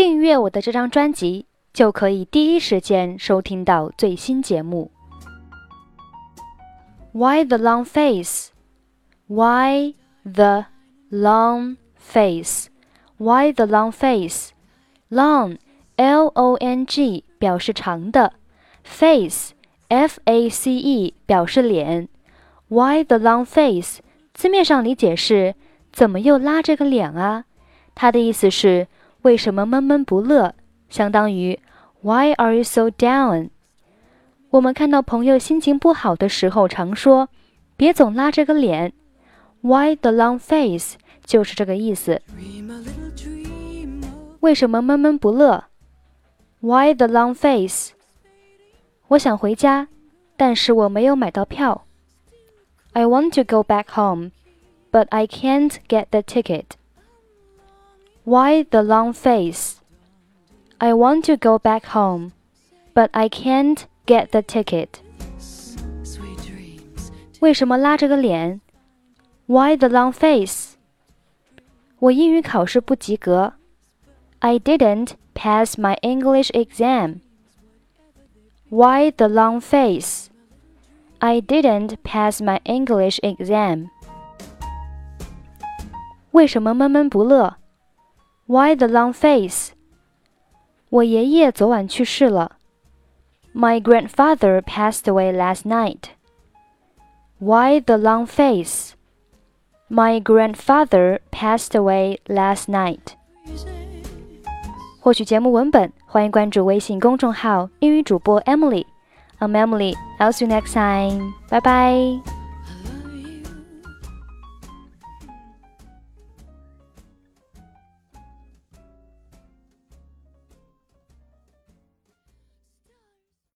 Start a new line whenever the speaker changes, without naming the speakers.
订阅我的这张专辑，就可以第一时间收听到最新节目。Why the long face? Why the long face? Why the long face? Long, L-O-N-G 表示长的，face, F-A-C-E 表示脸。Why the long face? 字面上理解是怎么又拉这个脸啊？它的意思是为什么闷闷不乐，相当于 Why are you so down？我们看到朋友心情不好的时候，常说别总拉这个脸。Why the long face？就是这个意思。为什么闷闷不乐？Why the long face？我想回家，但是我没有买到票。I want to go back home, but I can't get the ticket. Why the long face? I want to go back home, but I can't get the ticket. 为什么拉着个脸？Why the long face? 我英语考试不及格。I didn't pass my English exam. Why the long face? I didn't pass my English exam. 为什么闷闷不乐 ？why the long face? 我爷爷昨晚去世了。My grandfather passed away last night. Why the long face? My grandfather passed away last night. 获取节目文本，欢迎关注微信公众号“英语主播 Emily”。I'm Emily. I'll see you next time. Bye bye.